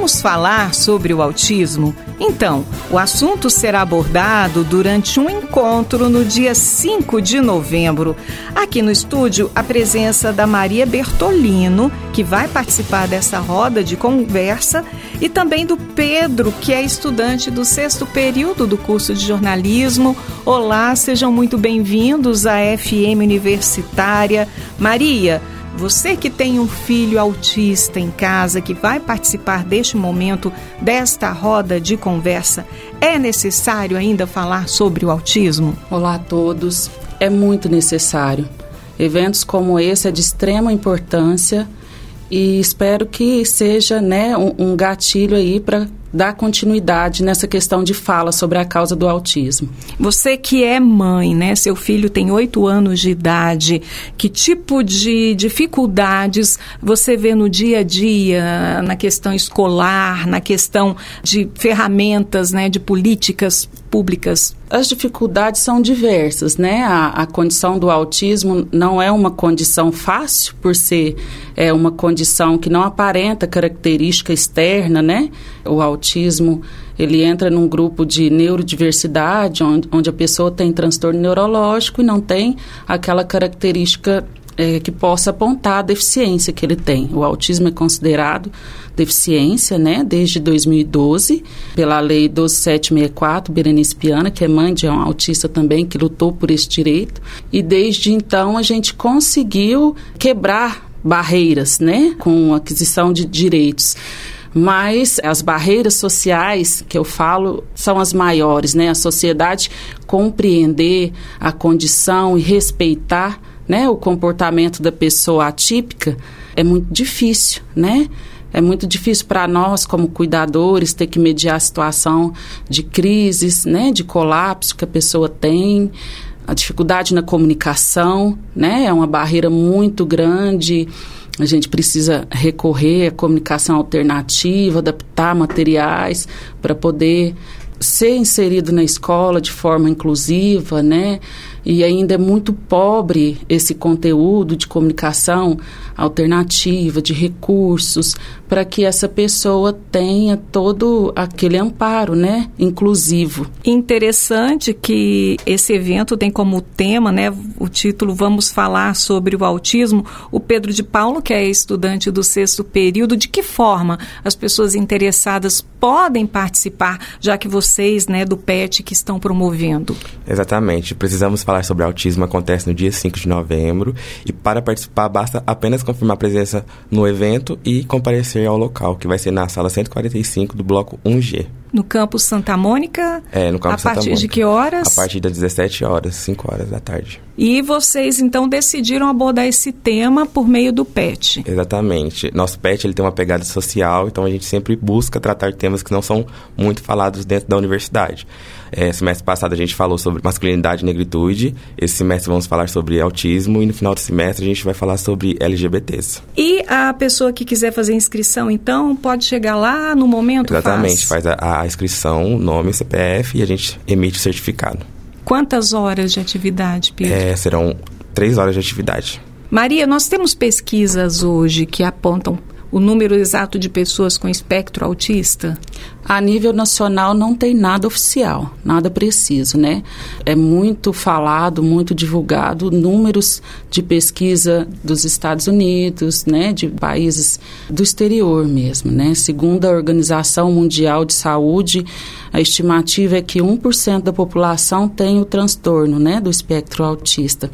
Vamos falar sobre o autismo? Então, o assunto será abordado durante um encontro no dia 5 de novembro. Aqui no estúdio, a presença da Maria Bertolino, que vai participar dessa roda de conversa, e também do Pedro, que é estudante do sexto período do curso de jornalismo. Olá, sejam muito bem-vindos à FM Universitária. Maria, você que tem um filho autista em casa que vai participar deste momento, desta roda de conversa, é necessário ainda falar sobre o autismo? Olá a todos. É muito necessário. Eventos como esse é de extrema importância e espero que seja né, um, um gatilho aí para dar continuidade nessa questão de fala sobre a causa do autismo. Você que é mãe, né? Seu filho tem oito anos de idade. Que tipo de dificuldades você vê no dia a dia, na questão escolar, na questão de ferramentas, né? De políticas públicas? As dificuldades são diversas, né? A, a, condição do autismo não é uma condição fácil, por ser é, uma condição que não aparenta característica externa, né? O autismo, ele entra num grupo de neurodiversidade, onde, onde a pessoa tem transtorno neurológico e não tem aquela característica é, que possa apontar a deficiência que ele tem. O autismo é considerado deficiência, né, desde 2012, pela lei 12764, Berenice Piana, que é mãe de um autista também, que lutou por esse direito. E desde então a gente conseguiu quebrar barreiras, né, com aquisição de direitos mas as barreiras sociais que eu falo são as maiores, né? A sociedade compreender a condição e respeitar né, o comportamento da pessoa atípica é muito difícil, né? É muito difícil para nós, como cuidadores, ter que mediar a situação de crises, né, de colapso que a pessoa tem, a dificuldade na comunicação, né, é uma barreira muito grande. A gente precisa recorrer à comunicação alternativa, adaptar materiais para poder ser inserido na escola de forma inclusiva, né? E ainda é muito pobre esse conteúdo de comunicação alternativa, de recursos, para que essa pessoa tenha todo aquele amparo, né, inclusivo. Interessante que esse evento tem como tema, né, o título Vamos falar sobre o autismo. O Pedro de Paulo, que é estudante do sexto período, de que forma as pessoas interessadas podem participar, já que vocês, né, do PET que estão promovendo? Exatamente. Precisamos falar sobre autismo acontece no dia 5 de novembro e para participar basta apenas confirmar a presença no evento e comparecer ao local, que vai ser na sala 145 do bloco 1G. No campus Santa Mônica? É, no campus Santa Mônica. A partir de que horas? A partir das 17 horas, 5 horas da tarde. E vocês então decidiram abordar esse tema por meio do PET? Exatamente. Nosso PET ele tem uma pegada social, então a gente sempre busca tratar temas que não são muito falados dentro da universidade. É, semestre passado a gente falou sobre masculinidade e negritude. Esse semestre vamos falar sobre autismo e no final do semestre a gente vai falar sobre LGBTs. E a pessoa que quiser fazer inscrição, então, pode chegar lá no momento? Exatamente, faz, faz a, a inscrição, nome, CPF e a gente emite o certificado. Quantas horas de atividade, Pedro? É, serão três horas de atividade. Maria, nós temos pesquisas hoje que apontam o número exato de pessoas com espectro autista? A nível nacional não tem nada oficial, nada preciso, né? É muito falado, muito divulgado números de pesquisa dos Estados Unidos, né, de países do exterior mesmo, né? Segundo a Organização Mundial de Saúde, a estimativa é que 1% da população tem o transtorno, né, do espectro autista.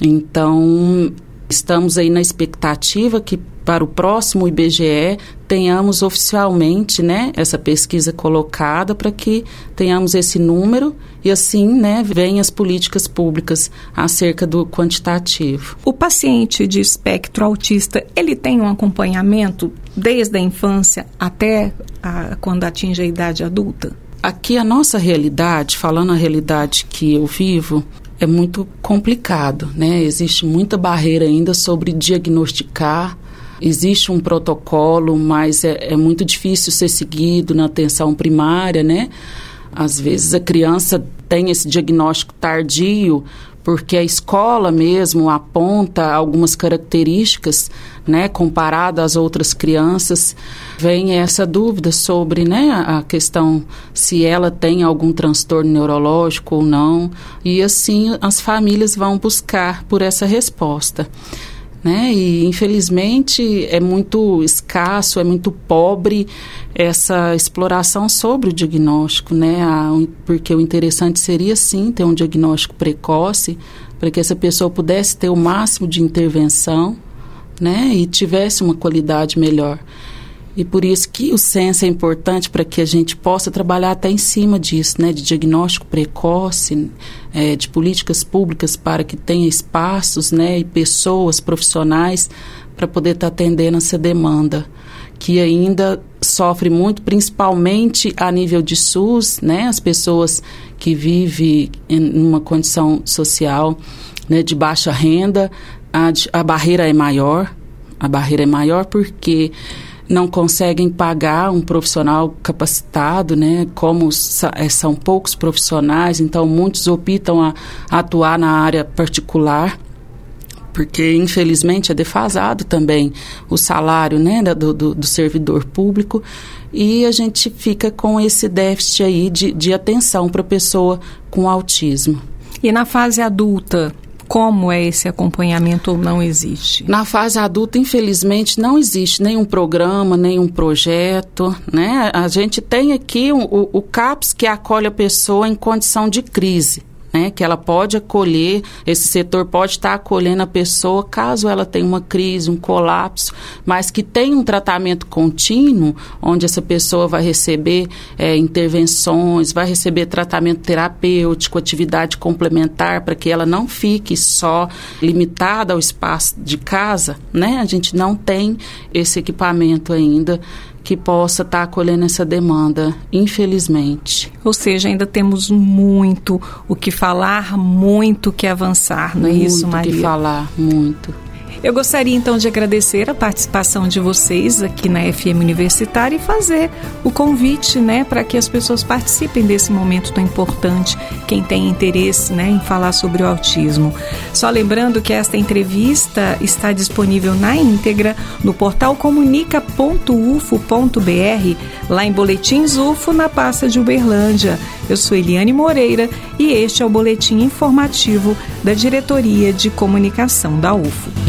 Então, estamos aí na expectativa que para o próximo IBGE tenhamos oficialmente né, essa pesquisa colocada para que tenhamos esse número e assim né, venham as políticas públicas acerca do quantitativo. O paciente de espectro autista, ele tem um acompanhamento desde a infância até a, quando atinge a idade adulta? Aqui a nossa realidade, falando a realidade que eu vivo, é muito complicado, né? Existe muita barreira ainda sobre diagnosticar Existe um protocolo, mas é, é muito difícil ser seguido na atenção primária, né? Às vezes a criança tem esse diagnóstico tardio, porque a escola mesmo aponta algumas características, né, comparada às outras crianças, vem essa dúvida sobre, né, a questão se ela tem algum transtorno neurológico ou não, e assim as famílias vão buscar por essa resposta. Né? E infelizmente é muito escasso, é muito pobre essa exploração sobre o diagnóstico, né? porque o interessante seria sim ter um diagnóstico precoce para que essa pessoa pudesse ter o máximo de intervenção, né? E tivesse uma qualidade melhor. E por isso que o censo é importante para que a gente possa trabalhar até em cima disso, né, de diagnóstico precoce, é, de políticas públicas para que tenha espaços, né, e pessoas profissionais para poder estar tá atendendo essa demanda que ainda sofre muito, principalmente a nível de SUS, né, as pessoas que vivem em uma condição social né, de baixa renda, a, a barreira é maior, a barreira é maior porque não conseguem pagar um profissional capacitado, né? Como é, são poucos profissionais, então muitos optam a, a atuar na área particular porque infelizmente é defasado também o salário né, do, do, do, servidor público e a gente fica com esse déficit aí de, de atenção para a pessoa com autismo. E na fase adulta, como é esse acompanhamento ou não existe? Na fase adulta, infelizmente, não existe nenhum programa, nenhum projeto, né? A gente tem aqui o, o CAPS que acolhe a pessoa em condição de crise né? Que ela pode acolher, esse setor pode estar acolhendo a pessoa caso ela tenha uma crise, um colapso, mas que tem um tratamento contínuo, onde essa pessoa vai receber é, intervenções, vai receber tratamento terapêutico, atividade complementar, para que ela não fique só limitada ao espaço de casa, né? A gente não tem esse equipamento ainda que possa estar acolhendo essa demanda, infelizmente. Ou seja, ainda temos muito o que falar, muito que avançar, não muito é isso, Maria? Muito que falar, muito. Eu gostaria então de agradecer a participação de vocês aqui na FM Universitária e fazer o convite, né, para que as pessoas participem desse momento tão importante, quem tem interesse, né, em falar sobre o autismo. Só lembrando que esta entrevista está disponível na íntegra no portal comunica.ufo.br, lá em Boletins UFO, na pasta de Uberlândia. Eu sou Eliane Moreira e este é o boletim informativo da Diretoria de Comunicação da UFO.